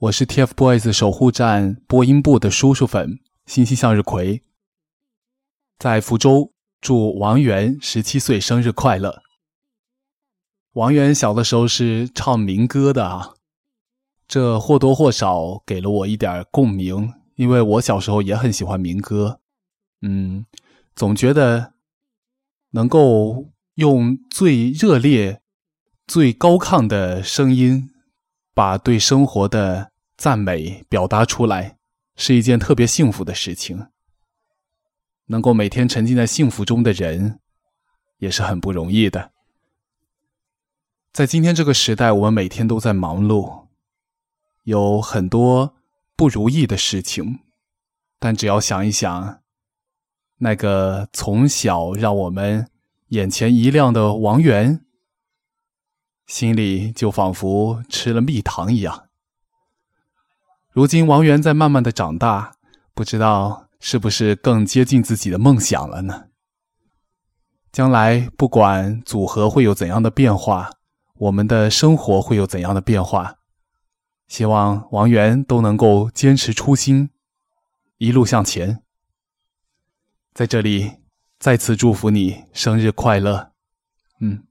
我是 TFBOYS 守护站播音部的叔叔粉，星星向日葵，在福州祝王源十七岁生日快乐。王源小的时候是唱民歌的啊，这或多或少给了我一点共鸣，因为我小时候也很喜欢民歌。嗯，总觉得能够用最热烈、最高亢的声音，把对生活的赞美表达出来，是一件特别幸福的事情。能够每天沉浸在幸福中的人，也是很不容易的。在今天这个时代，我们每天都在忙碌，有很多不如意的事情，但只要想一想。那个从小让我们眼前一亮的王源，心里就仿佛吃了蜜糖一样。如今王源在慢慢的长大，不知道是不是更接近自己的梦想了呢？将来不管组合会有怎样的变化，我们的生活会有怎样的变化，希望王源都能够坚持初心，一路向前。在这里，再次祝福你生日快乐，嗯。